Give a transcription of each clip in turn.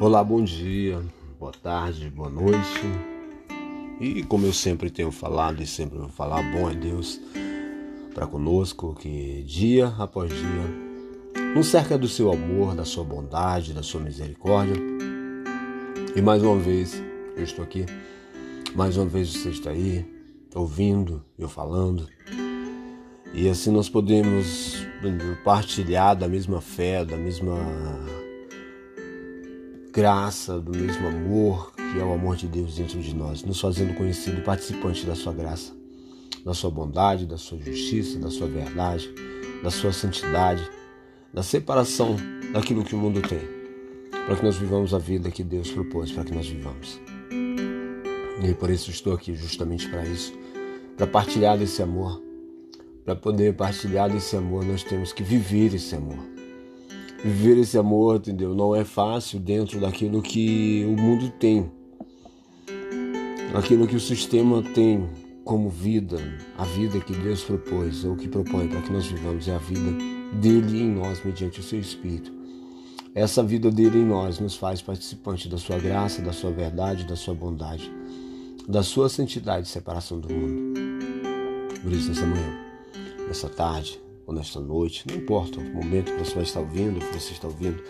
Olá, bom dia, boa tarde, boa noite. E como eu sempre tenho falado e sempre vou falar, bom é Deus para conosco que dia após dia nos cerca do seu amor, da sua bondade, da sua misericórdia. E mais uma vez eu estou aqui, mais uma vez você está aí ouvindo eu falando. E assim nós podemos partilhar da mesma fé, da mesma graça, do mesmo amor que é o amor de Deus dentro de nós, nos fazendo conhecido participante da sua graça, da sua bondade, da sua justiça, da sua verdade, da sua santidade, da separação daquilo que o mundo tem, para que nós vivamos a vida que Deus propôs para que nós vivamos. E por isso estou aqui justamente para isso, para partilhar desse amor. Para poder partilhar desse amor, nós temos que viver esse amor viver esse amor, entendeu? Não é fácil dentro daquilo que o mundo tem, aquilo que o sistema tem como vida, a vida que Deus propôs, ou que propõe para que nós vivamos, é a vida dele em nós, mediante o seu Espírito. Essa vida dele em nós nos faz participante da sua graça, da sua verdade, da sua bondade, da sua santidade e separação do mundo. Por isso, nessa manhã, nessa tarde, ou nesta noite, não importa o momento que você vai estar ouvindo, que você está ouvindo,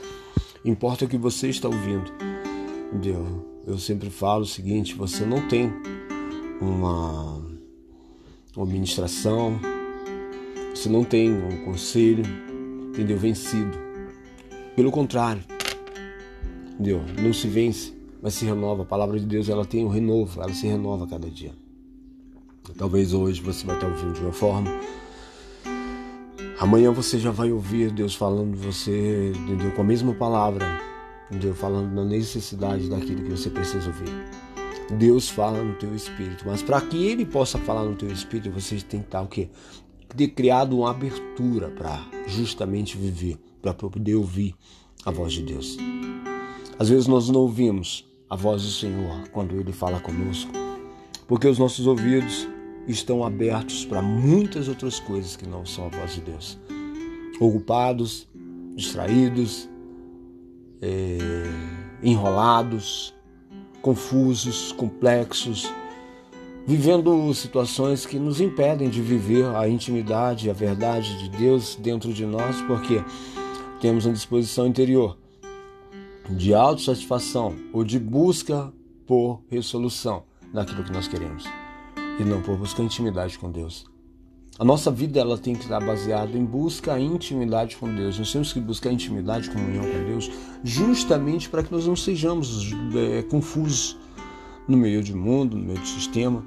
importa o que você está ouvindo. Entendeu? Eu sempre falo o seguinte: você não tem uma, uma ministração, você não tem um conselho, entendeu? Vencido. Pelo contrário, entendeu? Não se vence, mas se renova. A palavra de Deus ela tem um renovo, ela se renova a cada dia. Talvez hoje você vai estar ouvindo de uma forma, Amanhã você já vai ouvir Deus falando você, entendeu? Com a mesma palavra, entendeu? Falando na necessidade daquilo que você precisa ouvir. Deus fala no teu espírito, mas para que ele possa falar no teu espírito, você tem que estar o quê? Ter criado uma abertura para justamente viver, para poder ouvir a voz de Deus. Às vezes nós não ouvimos a voz do Senhor quando ele fala conosco, porque os nossos ouvidos estão abertos para muitas outras coisas que não são a voz de Deus. Ocupados, distraídos, é, enrolados, confusos, complexos, vivendo situações que nos impedem de viver a intimidade, a verdade de Deus dentro de nós, porque temos uma disposição interior de autossatisfação ou de busca por resolução daquilo que nós queremos e não por buscar intimidade com Deus. A nossa vida ela tem que estar baseada em busca intimidade com Deus. Nós temos que buscar intimidade, comunhão com Deus, justamente para que nós não sejamos é, confusos no meio do mundo, no meio do sistema,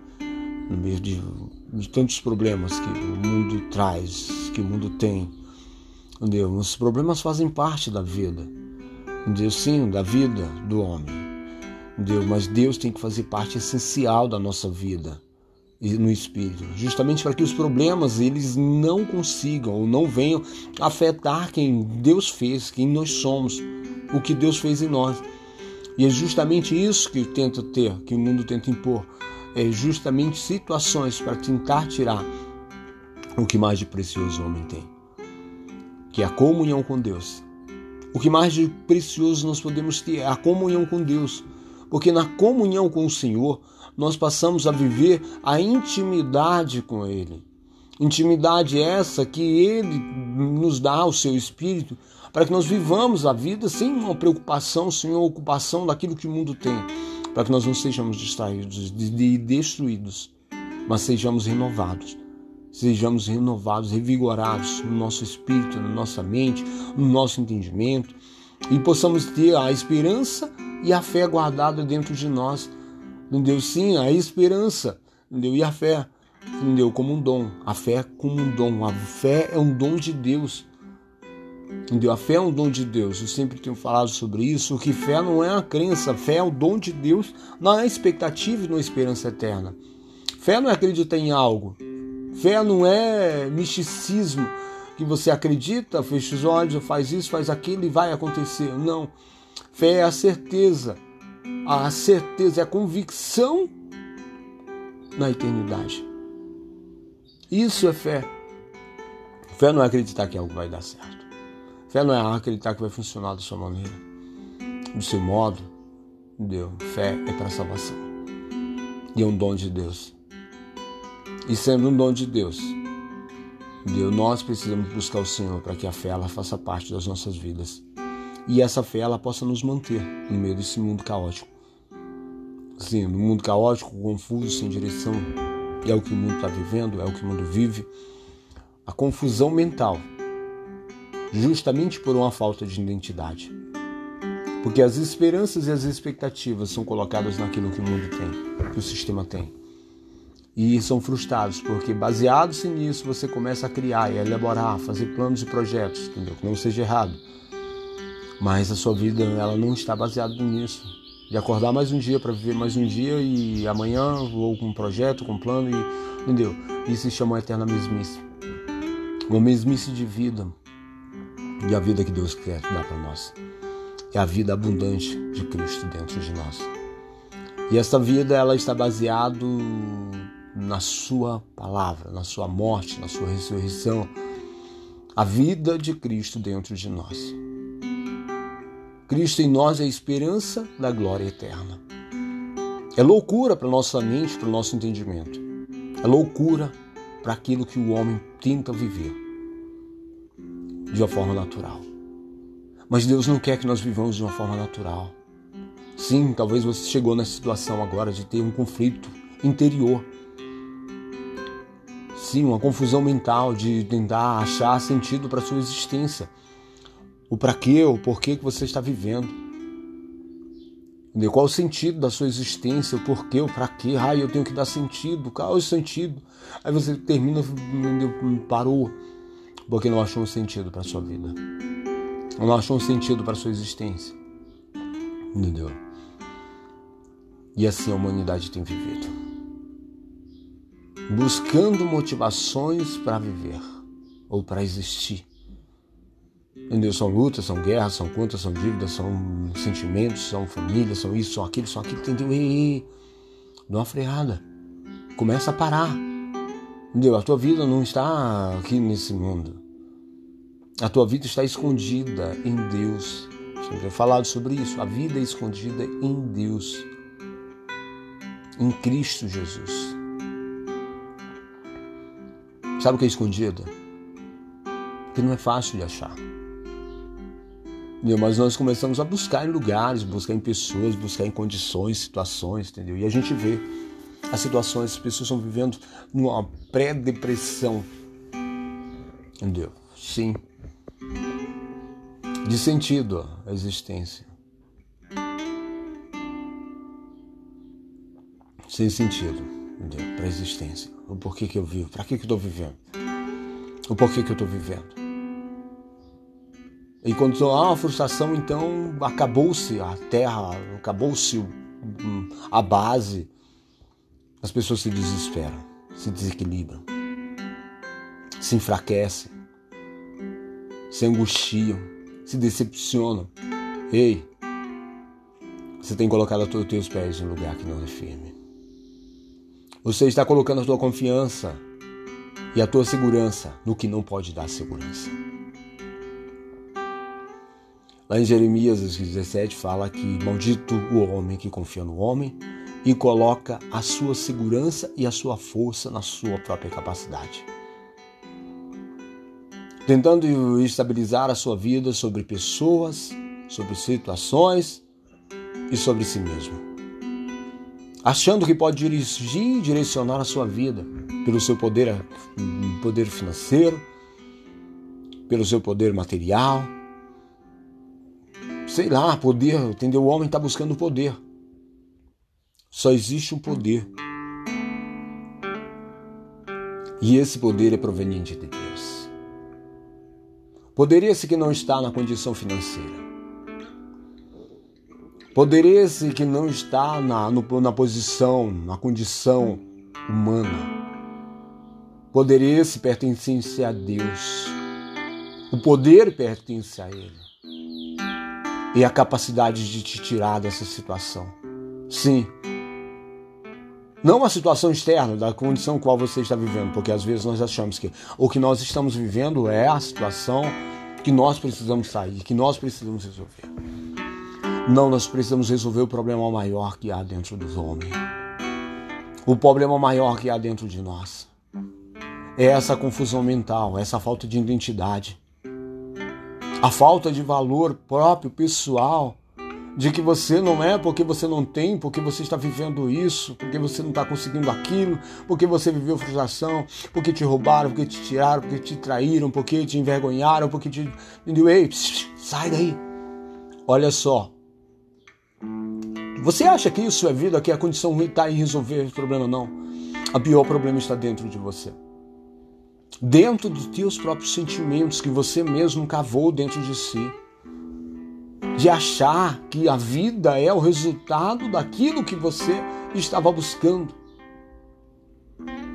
no meio de, de tantos problemas que o mundo traz, que o mundo tem. Deus, os problemas fazem parte da vida. Deus, sim, da vida do homem. Deus, mas Deus tem que fazer parte essencial da nossa vida no espírito, justamente para que os problemas eles não consigam ou não venham afetar quem Deus fez, quem nós somos, o que Deus fez em nós. E é justamente isso que tenta ter, que o mundo tenta impor, é justamente situações para tentar tirar o que mais de precioso o homem tem, que é a comunhão com Deus. O que mais de precioso nós podemos ter é a comunhão com Deus, porque na comunhão com o Senhor nós passamos a viver a intimidade com Ele. Intimidade essa que Ele nos dá o seu Espírito para que nós vivamos a vida sem uma preocupação, sem uma ocupação daquilo que o mundo tem, para que nós não sejamos distraídos e destruídos, mas sejamos renovados. Sejamos renovados, revigorados no nosso espírito, na nossa mente, no nosso entendimento e possamos ter a esperança e a fé guardada dentro de nós entendeu? Sim, a esperança, entendeu? E a fé, entendeu? Como um dom. A fé como um dom. A fé é um dom de Deus. Entendeu? A fé é um dom de Deus. Eu sempre tenho falado sobre isso, que fé não é a crença, fé é o dom de Deus na expectativa e na esperança eterna. Fé não é acreditar em algo. Fé não é misticismo que você acredita, fecha os olhos, faz isso, faz aquilo e vai acontecer. Não. Fé é a certeza a certeza, a convicção na eternidade. Isso é fé. Fé não é acreditar que algo vai dar certo. Fé não é acreditar que vai funcionar da sua maneira. do seu modo, entendeu? Fé é para salvação. E é um dom de Deus. E sendo um dom de Deus, entendeu? nós precisamos buscar o Senhor para que a fé ela faça parte das nossas vidas. E essa fé ela possa nos manter no meio desse mundo caótico. Sim, no mundo caótico, confuso, sem direção. É o que o mundo está vivendo, é o que o mundo vive. A confusão mental, justamente por uma falta de identidade. Porque as esperanças e as expectativas são colocadas naquilo que o mundo tem, que o sistema tem. E são frustrados, porque baseados nisso você começa a criar e a elaborar, fazer planos e projetos, entendeu? Que não seja errado. Mas a sua vida ela não está baseada nisso. De acordar mais um dia para viver mais um dia e amanhã vou com um projeto, com um plano, e, entendeu? Isso se chama eterna mesmice. Uma mesmice de vida. E a vida que Deus quer dar para nós é a vida abundante de Cristo dentro de nós. E essa vida ela está baseada na sua palavra, na sua morte, na sua ressurreição. A vida de Cristo dentro de nós. Cristo em nós é a esperança da glória eterna. É loucura para nossa mente, para o nosso entendimento. É loucura para aquilo que o homem tenta viver de uma forma natural. Mas Deus não quer que nós vivamos de uma forma natural. Sim, talvez você chegou nessa situação agora de ter um conflito interior. Sim, uma confusão mental de tentar achar sentido para sua existência. O para quê, o porquê que você está vivendo. Qual o sentido da sua existência, o porquê, o para quê? Ah, eu tenho que dar sentido. Qual é o sentido? Aí você termina, parou, porque não achou um sentido para sua vida não achou um sentido para sua existência. Entendeu? E assim a humanidade tem vivido. Buscando motivações para viver ou para existir. Entendeu? São lutas, são guerras, são contas, são dívidas, são sentimentos, são famílias, são isso, são aquilo, são aquilo. Entendeu? Ei, dá uma freada. Começa a parar. Entendeu? A tua vida não está aqui nesse mundo. A tua vida está escondida em Deus. Tenho falado sobre isso. A vida é escondida em Deus, em Cristo Jesus. Sabe o que é escondida? Porque não é fácil de achar. Mas nós começamos a buscar em lugares, buscar em pessoas, buscar em condições, situações, entendeu? E a gente vê as situações, as pessoas estão vivendo numa pré-depressão, entendeu? Sim, de sentido à existência. Sem sentido para a existência. O porquê que eu vivo, para que, que eu estou vivendo. O porquê que eu estou vivendo. E quando há uma frustração, então acabou-se a terra, acabou-se a base. As pessoas se desesperam, se desequilibram, se enfraquecem, se angustiam, se decepcionam. Ei, você tem colocado os teus pés em um lugar que não é firme. Você está colocando a tua confiança e a tua segurança no que não pode dar segurança. Lá em Jeremias 17 fala que maldito o homem que confia no homem e coloca a sua segurança e a sua força na sua própria capacidade tentando estabilizar a sua vida sobre pessoas, sobre situações e sobre si mesmo. Achando que pode dirigir e direcionar a sua vida pelo seu poder, poder financeiro, pelo seu poder material. Sei lá, poder, entendeu? O homem está buscando poder. Só existe um poder. E esse poder é proveniente de Deus. Poder esse que não está na condição financeira. Poder esse que não está na, no, na posição, na condição humana. Poder esse pertence a Deus. O poder pertence a Ele. E a capacidade de te tirar dessa situação. Sim. Não a situação externa da condição qual você está vivendo, porque às vezes nós achamos que o que nós estamos vivendo é a situação que nós precisamos sair, que nós precisamos resolver. Não, nós precisamos resolver o problema maior que há dentro dos homens. O problema maior que há dentro de nós é essa confusão mental, essa falta de identidade, a falta de valor próprio, pessoal, de que você não é porque você não tem, porque você está vivendo isso, porque você não está conseguindo aquilo, porque você viveu frustração, porque te roubaram, porque te tiraram, porque te traíram, porque te envergonharam, porque te. Ei, sai daí. Olha só. Você acha que isso é vida, que a condição ruim está em resolver o problema? Não. O pior problema está dentro de você dentro dos teus próprios sentimentos que você mesmo cavou dentro de si. De achar que a vida é o resultado daquilo que você estava buscando.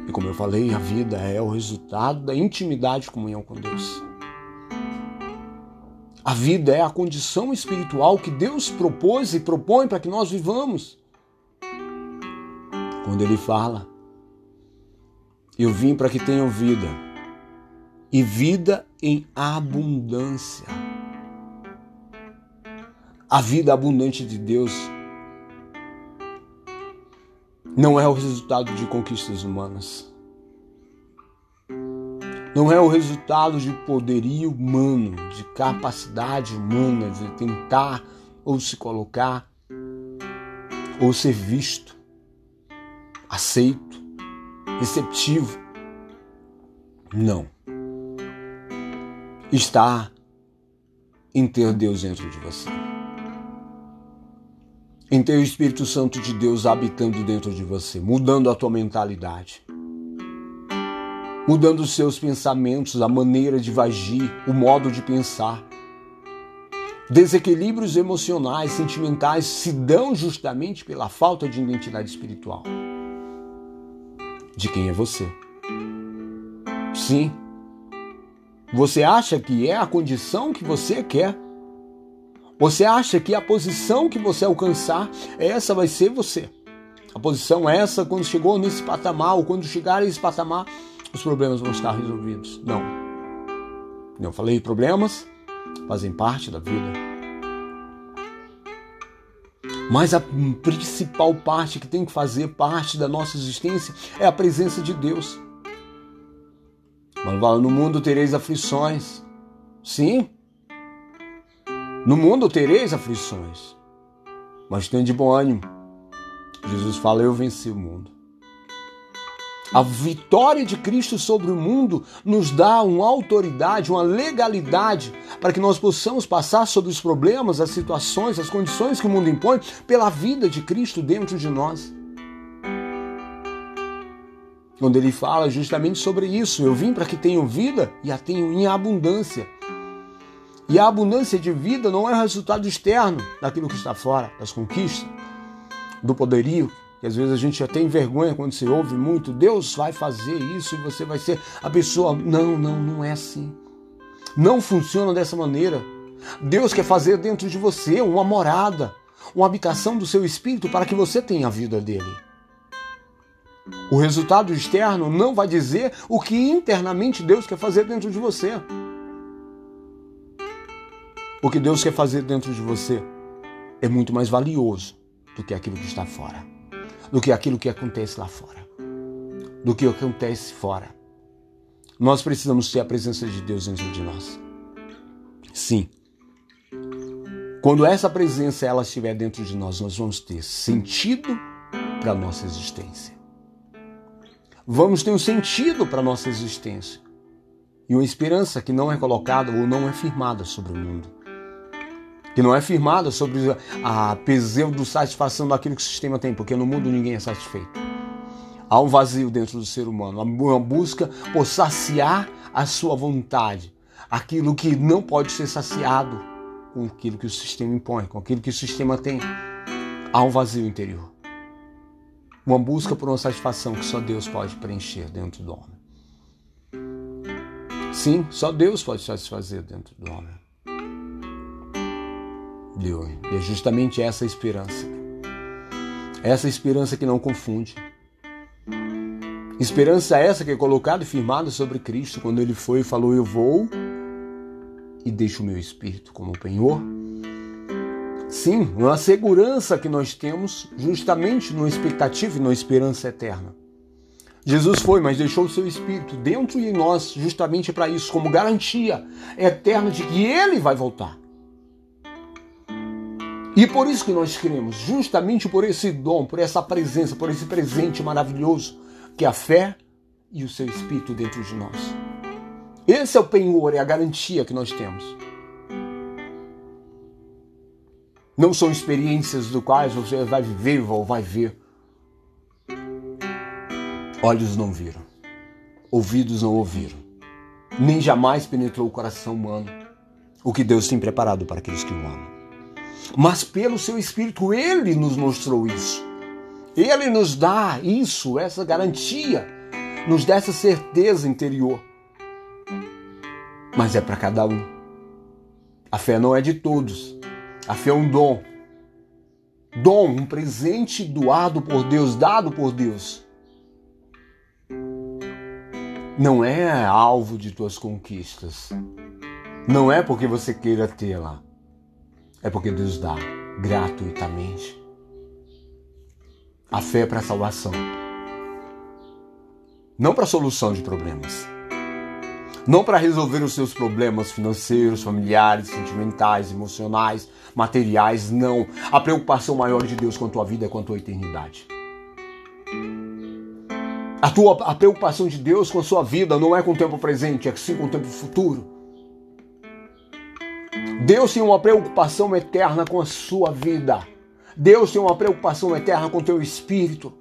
E como eu falei, a vida é o resultado da intimidade e comunhão com Deus. A vida é a condição espiritual que Deus propôs e propõe para que nós vivamos. Quando Ele fala, eu vim para que tenham vida e vida em abundância. A vida abundante de Deus não é o resultado de conquistas humanas. Não é o resultado de poderio humano, de capacidade humana de tentar ou se colocar ou ser visto, aceito, receptivo. Não está em ter Deus dentro de você. Em ter o Espírito Santo de Deus habitando dentro de você, mudando a tua mentalidade, mudando os seus pensamentos, a maneira de agir, o modo de pensar. Desequilíbrios emocionais, sentimentais se dão justamente pela falta de identidade espiritual. De quem é você? Sim, você acha que é a condição que você quer? Você acha que a posição que você alcançar, essa vai ser você? A posição essa, quando chegou nesse patamar, ou quando chegar a esse patamar, os problemas vão estar resolvidos. Não. Não falei problemas, fazem parte da vida. Mas a principal parte que tem que fazer parte da nossa existência é a presença de Deus. Mas no mundo tereis aflições. Sim. No mundo tereis aflições. Mas tenha de bom ânimo. Jesus fala, eu venci o mundo. A vitória de Cristo sobre o mundo nos dá uma autoridade, uma legalidade para que nós possamos passar sobre os problemas, as situações, as condições que o mundo impõe pela vida de Cristo dentro de nós onde ele fala justamente sobre isso. Eu vim para que tenham vida e a tenham em abundância. E a abundância de vida não é resultado externo daquilo que está fora, das conquistas, do poderio, que às vezes a gente já tem vergonha quando se ouve muito, Deus vai fazer isso e você vai ser a pessoa. Não, não, não é assim. Não funciona dessa maneira. Deus quer fazer dentro de você uma morada, uma habitação do seu espírito para que você tenha a vida dele. O resultado externo não vai dizer o que internamente Deus quer fazer dentro de você. O que Deus quer fazer dentro de você é muito mais valioso do que aquilo que está fora, do que aquilo que acontece lá fora, do que acontece fora. Nós precisamos ter a presença de Deus dentro de nós. Sim. Quando essa presença ela estiver dentro de nós, nós vamos ter sentido para a nossa existência vamos ter um sentido para a nossa existência e uma esperança que não é colocada ou não é firmada sobre o mundo. Que não é firmada sobre a pseudo-satisfação daquilo que o sistema tem, porque no mundo ninguém é satisfeito. Há um vazio dentro do ser humano, uma busca por saciar a sua vontade, aquilo que não pode ser saciado com aquilo que o sistema impõe, com aquilo que o sistema tem. Há um vazio interior. Uma busca por uma satisfação que só Deus pode preencher dentro do homem. Sim, só Deus pode satisfazer dentro do homem. E é justamente essa esperança. Essa esperança que não confunde. Esperança essa que é colocada e firmada sobre Cristo quando ele foi e falou: Eu vou e deixo o meu espírito como penhor. Sim, uma segurança que nós temos justamente numa expectativa e numa esperança eterna. Jesus foi, mas deixou o seu Espírito dentro de nós justamente para isso, como garantia eterna de que Ele vai voltar. E por isso que nós cremos, justamente por esse dom, por essa presença, por esse presente maravilhoso, que é a fé e o seu Espírito dentro de nós. Esse é o penhor, é a garantia que nós temos. Não são experiências do quais você vai viver ou vai ver. Olhos não viram, ouvidos não ouviram, nem jamais penetrou o coração humano o que Deus tem preparado para aqueles que o amam. Mas pelo seu Espírito, Ele nos mostrou isso. Ele nos dá isso, essa garantia, nos dá essa certeza interior. Mas é para cada um. A fé não é de todos. A fé é um dom. Dom, um presente doado por Deus, dado por Deus. Não é alvo de tuas conquistas. Não é porque você queira tê-la. É porque Deus dá gratuitamente. A fé é para salvação. Não para solução de problemas não para resolver os seus problemas financeiros, familiares, sentimentais, emocionais, materiais, não. A preocupação maior de Deus com a tua vida é com a tua eternidade. A, tua, a preocupação de Deus com a sua vida não é com o tempo presente, é sim com o tempo futuro. Deus tem uma preocupação eterna com a sua vida. Deus tem uma preocupação eterna com o teu espírito.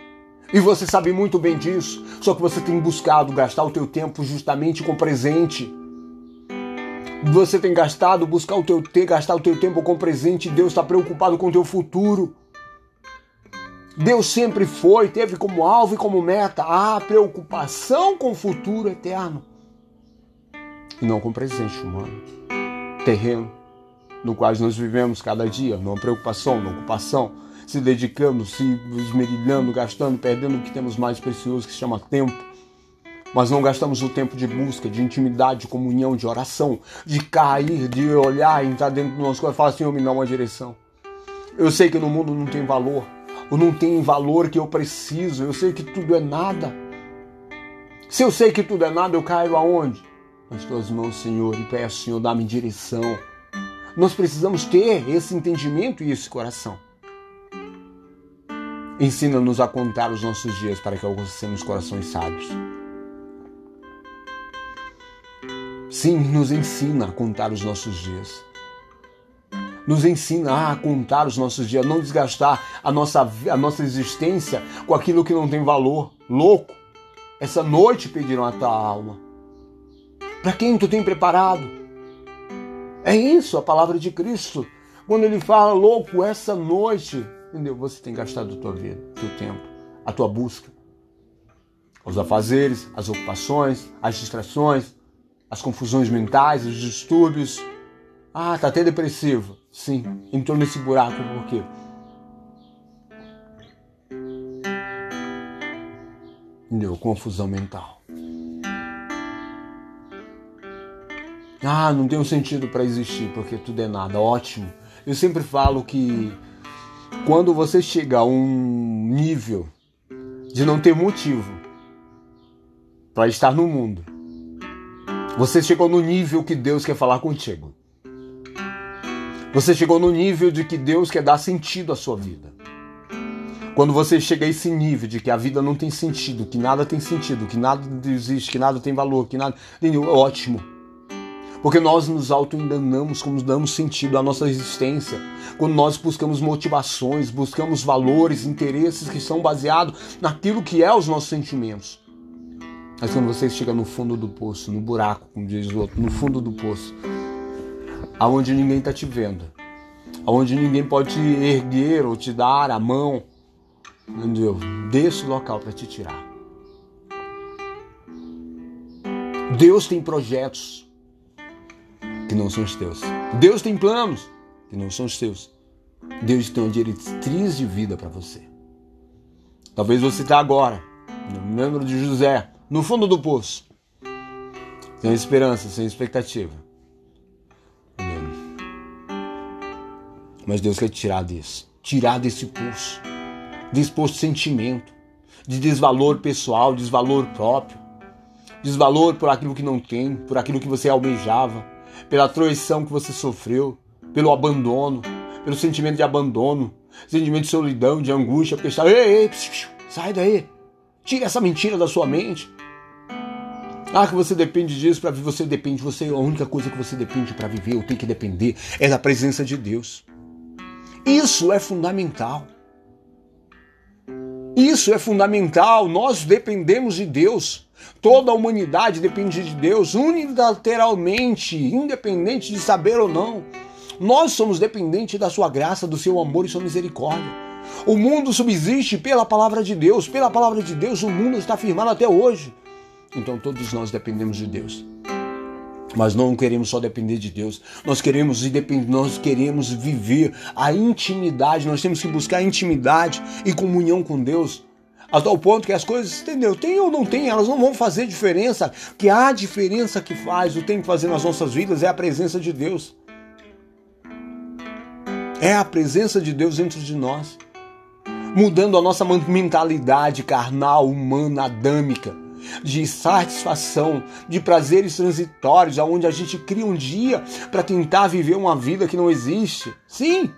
E você sabe muito bem disso, só que você tem buscado gastar o teu tempo justamente com presente. Você tem gastado, buscar o teu ter, gastar o teu tempo com presente. Deus está preocupado com o teu futuro. Deus sempre foi, teve como alvo e como meta a preocupação com o futuro eterno. E não com o presente humano, terreno, no qual nós vivemos cada dia, numa preocupação, numa ocupação se dedicando, se esmerilhando, gastando, perdendo o que temos mais precioso, que se chama tempo. Mas não gastamos o tempo de busca, de intimidade, de comunhão, de oração, de cair, de olhar, entrar dentro do nosso coração e falar, Senhor, me dá uma direção. Eu sei que no mundo não tem valor, ou não tem valor que eu preciso, eu sei que tudo é nada. Se eu sei que tudo é nada, eu caio aonde? Nas tuas mãos, Senhor, e peço, Senhor, dá-me direção. Nós precisamos ter esse entendimento e esse coração. Ensina-nos a contar os nossos dias para que alcancemos corações sábios. Sim, nos ensina a contar os nossos dias. Nos ensina a contar os nossos dias, não desgastar a nossa, a nossa existência com aquilo que não tem valor. Louco, essa noite pediram a tua alma. Para quem tu tem preparado? É isso a palavra de Cristo. Quando ele fala, louco, essa noite Entendeu? Você tem gastado a tua vida, teu tempo, a tua busca. Os afazeres, as ocupações, as distrações, as confusões mentais, os distúrbios. Ah, tá até depressivo. Sim, entrou nesse buraco por quê? Entendeu? Confusão mental. Ah, não tem um sentido para existir porque tudo é nada. Ótimo. Eu sempre falo que quando você chega a um nível de não ter motivo para estar no mundo, você chegou no nível que Deus quer falar contigo. Você chegou no nível de que Deus quer dar sentido à sua vida. Quando você chega a esse nível de que a vida não tem sentido, que nada tem sentido, que nada existe, que nada tem valor, que nada. Ótimo. Porque nós nos auto-enganamos como damos sentido à nossa existência. Quando nós buscamos motivações, buscamos valores, interesses que são baseados naquilo que é os nossos sentimentos. Mas quando você chega no fundo do poço, no buraco, como diz o outro, no fundo do poço, aonde ninguém está te vendo, aonde ninguém pode te erguer ou te dar a mão, entendeu? Desse local para te tirar. Deus tem projetos que não são os teus. Deus tem planos que não são os teus. Deus tem uma diretriz de vida para você. Talvez você está agora, no lembro de José, no fundo do poço, sem esperança, sem expectativa. Mas Deus quer tirar disso, tirar desse poço, desse poço de sentimento, de desvalor pessoal, desvalor próprio, desvalor por aquilo que não tem, por aquilo que você almejava, pela traição que você sofreu, pelo abandono, pelo sentimento de abandono, sentimento de solidão, de angústia, porque está, ei, ei, sai daí, tira essa mentira da sua mente. Ah, que você depende disso para viver. Você depende, você a única coisa que você depende para viver, ou tem que depender, é da presença de Deus. Isso é fundamental. Isso é fundamental. Nós dependemos de Deus. Toda a humanidade depende de Deus, unilateralmente, independente de saber ou não. Nós somos dependentes da sua graça, do seu amor e sua misericórdia. O mundo subsiste pela palavra de Deus. Pela palavra de Deus, o mundo está firmado até hoje. Então todos nós dependemos de Deus. Mas não queremos só depender de Deus. Nós queremos nós queremos viver a intimidade. Nós temos que buscar intimidade e comunhão com Deus. A tal ponto que as coisas, entendeu? Tem ou não tem, elas não vão fazer diferença. Que a diferença que faz, o tem que fazer nas nossas vidas é a presença de Deus. É a presença de Deus dentro de nós. Mudando a nossa mentalidade carnal, humana, adâmica de satisfação, de prazeres transitórios, aonde a gente cria um dia para tentar viver uma vida que não existe. Sim.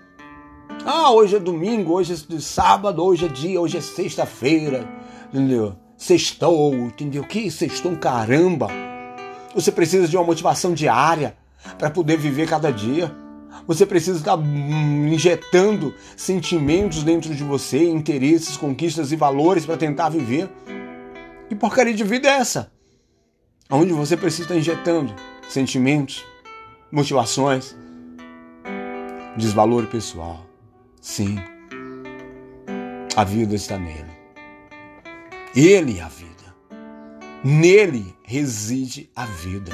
Ah, hoje é domingo, hoje é sábado, hoje é dia, hoje é sexta-feira, entendeu? Sextou, entendeu? Que sextou, caramba. Você precisa de uma motivação diária para poder viver cada dia. Você precisa estar hum, injetando sentimentos dentro de você, interesses, conquistas e valores para tentar viver. Que porcaria de vida é essa? Onde você precisa estar injetando sentimentos, motivações, desvalor pessoal. Sim, a vida está nele. Ele é a vida. Nele reside a vida.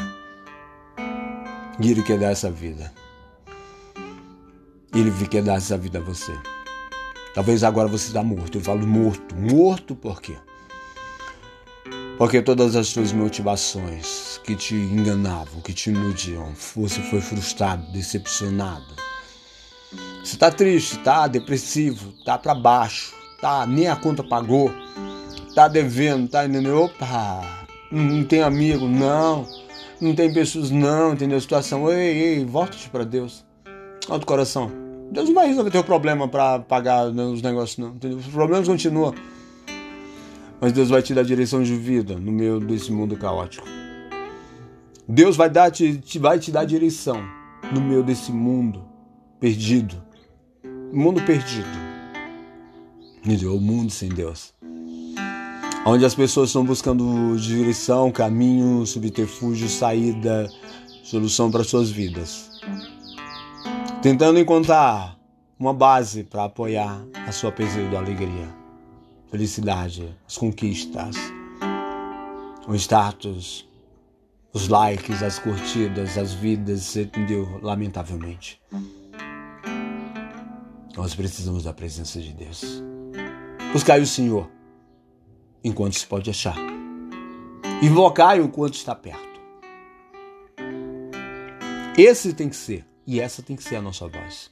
E ele quer dar essa vida. Ele quer dar essa vida a você. Talvez agora você está morto. Eu falo morto. Morto por quê? Porque todas as suas motivações que te enganavam, que te iludiam, você foi frustrado, decepcionado. Você está triste, tá depressivo, tá para baixo, tá nem a conta pagou, tá devendo, tá entendeu? Opa, não tem amigo, não, não tem pessoas, não, entendeu a situação? Ei, ei, volte para Deus. Olha o coração. Deus não vai resolver teu problema para pagar os negócios, não, entendeu? Os problemas continuam. Mas Deus vai te dar direção de vida no meio desse mundo caótico. Deus vai, dar, te, vai te dar direção no meio desse mundo perdido. Mundo perdido. O mundo sem Deus. Onde as pessoas estão buscando direção, caminho, subterfúgio, saída, solução para suas vidas. Tentando encontrar uma base para apoiar a sua perdida alegria felicidade, as conquistas, o status, os likes, as curtidas, as vidas, entendeu? Lamentavelmente. Nós precisamos da presença de Deus. Buscai o Senhor enquanto se pode achar. Invocai-o enquanto está perto. Esse tem que ser, e essa tem que ser a nossa voz.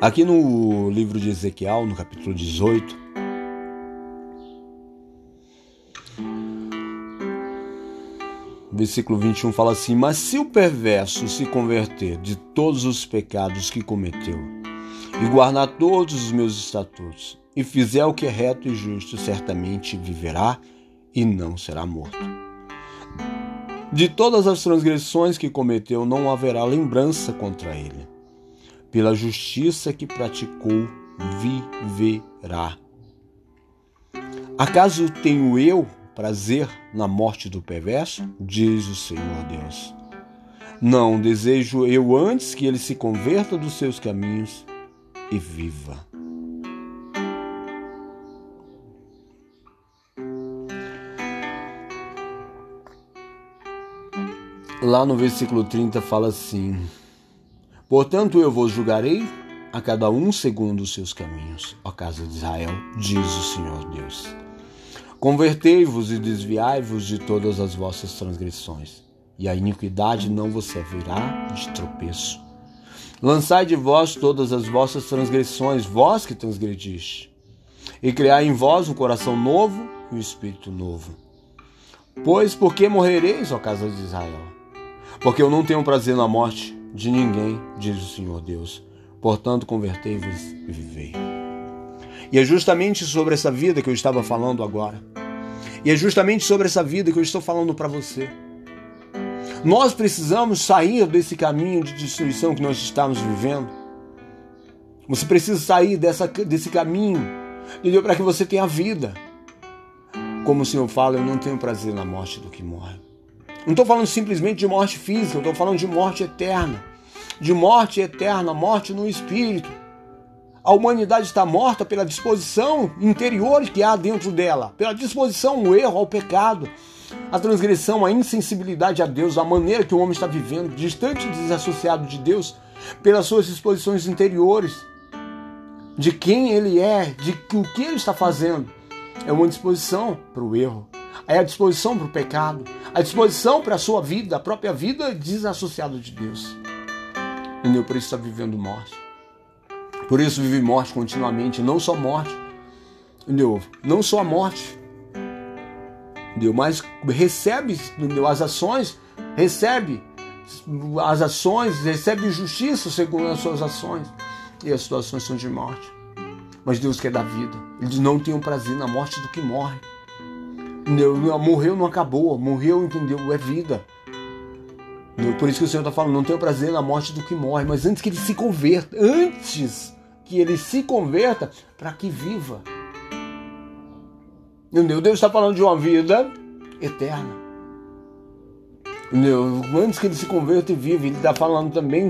Aqui no livro de Ezequiel, no capítulo 18, versículo 21 fala assim: Mas se o perverso se converter de todos os pecados que cometeu, e guardar todos os meus estatutos, e fizer o que é reto e justo, certamente viverá e não será morto. De todas as transgressões que cometeu, não haverá lembrança contra ele pela justiça que praticou, viverá. Acaso tenho eu prazer na morte do perverso? Diz o Senhor Deus. Não, desejo eu antes que ele se converta dos seus caminhos e viva. Lá no versículo 30 fala assim: Portanto, eu vos julgarei a cada um segundo os seus caminhos, ó casa de Israel, diz o Senhor Deus. Convertei-vos e desviai-vos de todas as vossas transgressões, e a iniquidade não vos servirá de tropeço. Lançai de vós todas as vossas transgressões, vós que transgrediste, e criai em vós um coração novo e um espírito novo. Pois por que morrereis, ó casa de Israel? Porque eu não tenho prazer na morte de ninguém, diz o Senhor Deus. Portanto, convertei-vos e vivei. E é justamente sobre essa vida que eu estava falando agora. E é justamente sobre essa vida que eu estou falando para você. Nós precisamos sair desse caminho de destruição que nós estamos vivendo. Você precisa sair dessa, desse caminho? Para que você tenha vida. Como o Senhor fala, eu não tenho prazer na morte do que morre. Não estou falando simplesmente de morte física, estou falando de morte eterna. De morte eterna, morte no espírito. A humanidade está morta pela disposição interior que há dentro dela, pela disposição ao erro, ao pecado, a transgressão, a insensibilidade a Deus, a maneira que o homem está vivendo, distante e desassociado de Deus, pelas suas disposições interiores, de quem ele é, de o que ele está fazendo. É uma disposição para o erro, é a disposição para o pecado, a disposição para a sua vida, a própria vida desassociada de Deus. Entendeu? Por isso está vivendo morte. Por isso vive morte continuamente, não só morte, entendeu? Não só a morte, entendeu? Mas recebe entendeu? as ações, recebe as ações, recebe justiça segundo as suas ações. E as situações são de morte. Mas Deus quer dar vida. Ele diz, não tenham prazer na morte do que morre. Morreu, não acabou. Morreu, entendeu? É vida. Por isso que o Senhor está falando, não tenho prazer na morte do que morre, mas antes que ele se converta, antes que ele se converta para que viva. Entendeu? Deus está falando de uma vida eterna. Entendeu? Antes que ele se converta e viva, ele está falando também,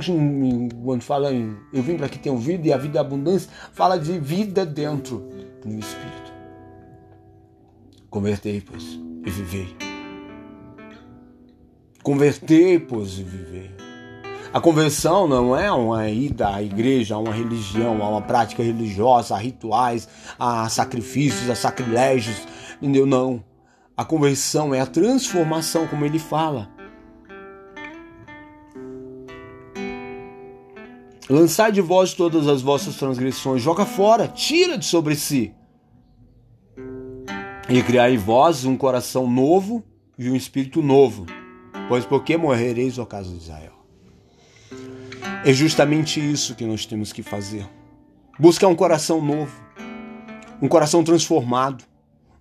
quando fala em eu vim para que tenham vida e a vida é abundância, fala de vida dentro do Espírito. Convertei, pois, e vivei. Convertei, pois, e vivei. A conversão não é uma ida à igreja, a uma religião, a uma prática religiosa, a rituais, a sacrifícios, a sacrilégios, entendeu? Não. A conversão é a transformação, como ele fala. Lançai de vós todas as vossas transgressões, joga fora, tira de sobre si. E criai em vós um coração novo e um espírito novo. Pois por que morrereis, ó casa de Israel? É justamente isso que nós temos que fazer. Buscar um coração novo, um coração transformado,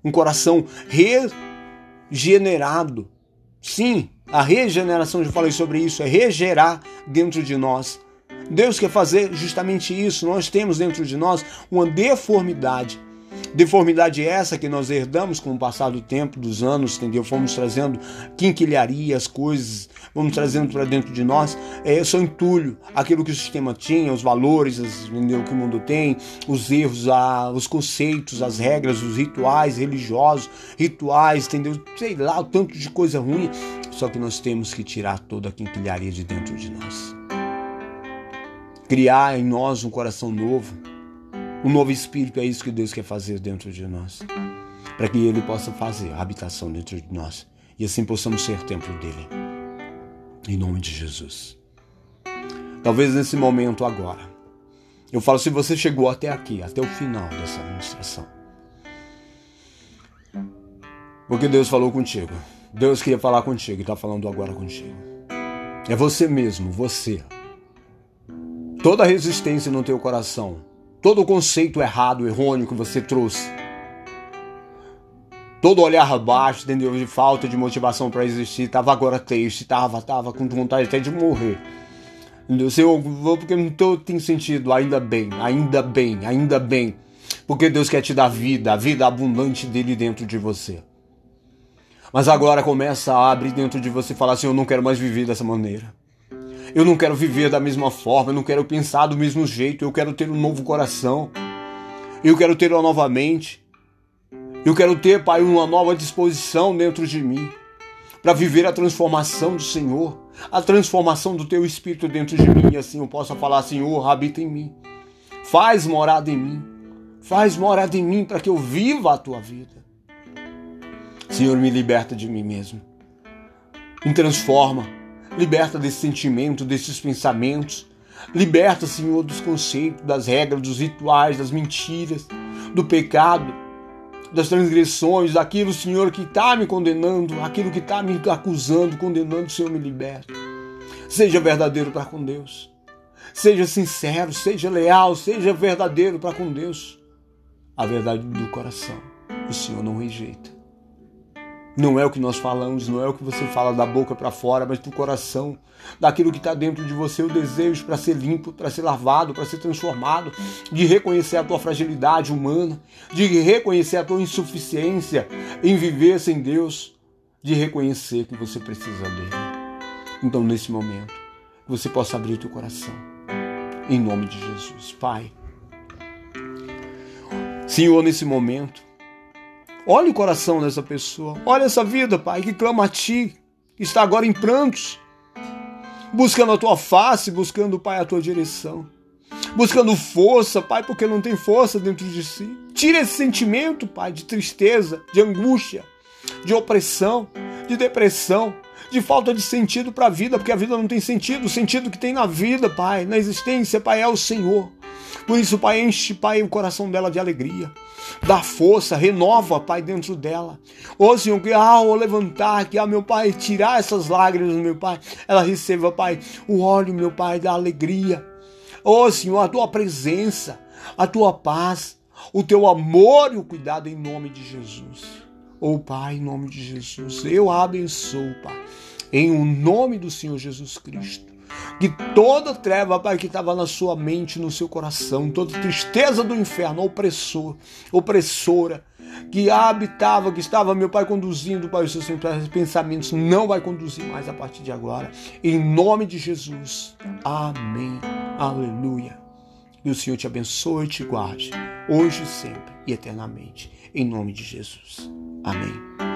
um coração regenerado. Sim, a regeneração, já falei sobre isso, é regerar dentro de nós. Deus quer fazer justamente isso. Nós temos dentro de nós uma deformidade Deformidade essa que nós herdamos com o passar do tempo, dos anos, entendeu? Fomos trazendo quinquilharia, as coisas, vamos trazendo para dentro de nós. É só entulho, aquilo que o sistema tinha, os valores, as, entendeu? que o mundo tem, os erros, a, os conceitos, as regras, os rituais religiosos, rituais, entendeu? Sei lá, o tanto de coisa ruim. Só que nós temos que tirar toda a quinquilharia de dentro de nós. Criar em nós um coração novo um novo espírito é isso que Deus quer fazer dentro de nós. Para que Ele possa fazer a habitação dentro de nós. E assim possamos ser templo dele. Em nome de Jesus. Talvez nesse momento agora. Eu falo, se você chegou até aqui, até o final dessa administração. Porque Deus falou contigo. Deus queria falar contigo e está falando agora contigo. É você mesmo, você. Toda resistência no teu coração todo o conceito errado, errôneo que você trouxe, todo olhar baixo, entendeu? De falta de motivação para existir, tava agora triste, tava, tava com vontade até de morrer. Entendeu? Senhor, porque não tô, tem sentido, ainda bem, ainda bem, ainda bem. Porque Deus quer te dar vida, a vida abundante dele dentro de você. Mas agora começa a abrir dentro de você e falar assim: Eu não quero mais viver dessa maneira. Eu não quero viver da mesma forma, eu não quero pensar do mesmo jeito, eu quero ter um novo coração. Eu quero ter uma nova mente. Eu quero ter, Pai, uma nova disposição dentro de mim para viver a transformação do Senhor, a transformação do teu espírito dentro de mim, e assim eu possa falar, Senhor, habita em mim. Faz morada em mim. Faz morada em mim para que eu viva a tua vida. Senhor, me liberta de mim mesmo. Me transforma. Liberta desse sentimento, desses pensamentos. Liberta, Senhor, dos conceitos, das regras, dos rituais, das mentiras, do pecado, das transgressões, daquilo, Senhor, que está me condenando, aquilo que está me acusando, condenando, Senhor, me liberta. Seja verdadeiro para com Deus. Seja sincero, seja leal, seja verdadeiro para com Deus. A verdade do coração, o Senhor não rejeita. Não é o que nós falamos, não é o que você fala da boca para fora, mas do coração, daquilo que está dentro de você, o desejo para ser limpo, para ser lavado, para ser transformado, de reconhecer a tua fragilidade humana, de reconhecer a tua insuficiência em viver sem Deus, de reconhecer que você precisa dele. Então, nesse momento, você possa abrir teu coração, em nome de Jesus. Pai, Senhor, nesse momento, Olha o coração dessa pessoa. Olha essa vida, Pai, que clama a Ti, que está agora em prantos, buscando a Tua face, buscando, Pai, a Tua direção. Buscando força, Pai, porque não tem força dentro de si. Tira esse sentimento, Pai, de tristeza, de angústia, de opressão, de depressão, de falta de sentido para a vida, porque a vida não tem sentido. O sentido que tem na vida, Pai, na existência, Pai, é o Senhor. Por isso, Pai, enche, Pai, o coração dela de alegria. Dá força, renova, Pai, dentro dela. Ô Senhor, que ao levantar, que ao meu Pai tirar essas lágrimas, meu Pai, ela receba, Pai, o óleo, meu Pai, da alegria. Ô Senhor, a tua presença, a tua paz, o teu amor e o cuidado em nome de Jesus. Ô Pai, em nome de Jesus, eu abençoo, Pai, em o nome do Senhor Jesus Cristo que toda treva, Pai, que estava na sua mente, no seu coração, toda tristeza do inferno, opressor, opressora, que habitava, que estava, meu Pai, conduzindo, Pai, os seus pensamentos, não vai conduzir mais a partir de agora. Em nome de Jesus. Amém. Aleluia. E o Senhor te abençoe e te guarde, hoje, sempre e eternamente. Em nome de Jesus. Amém.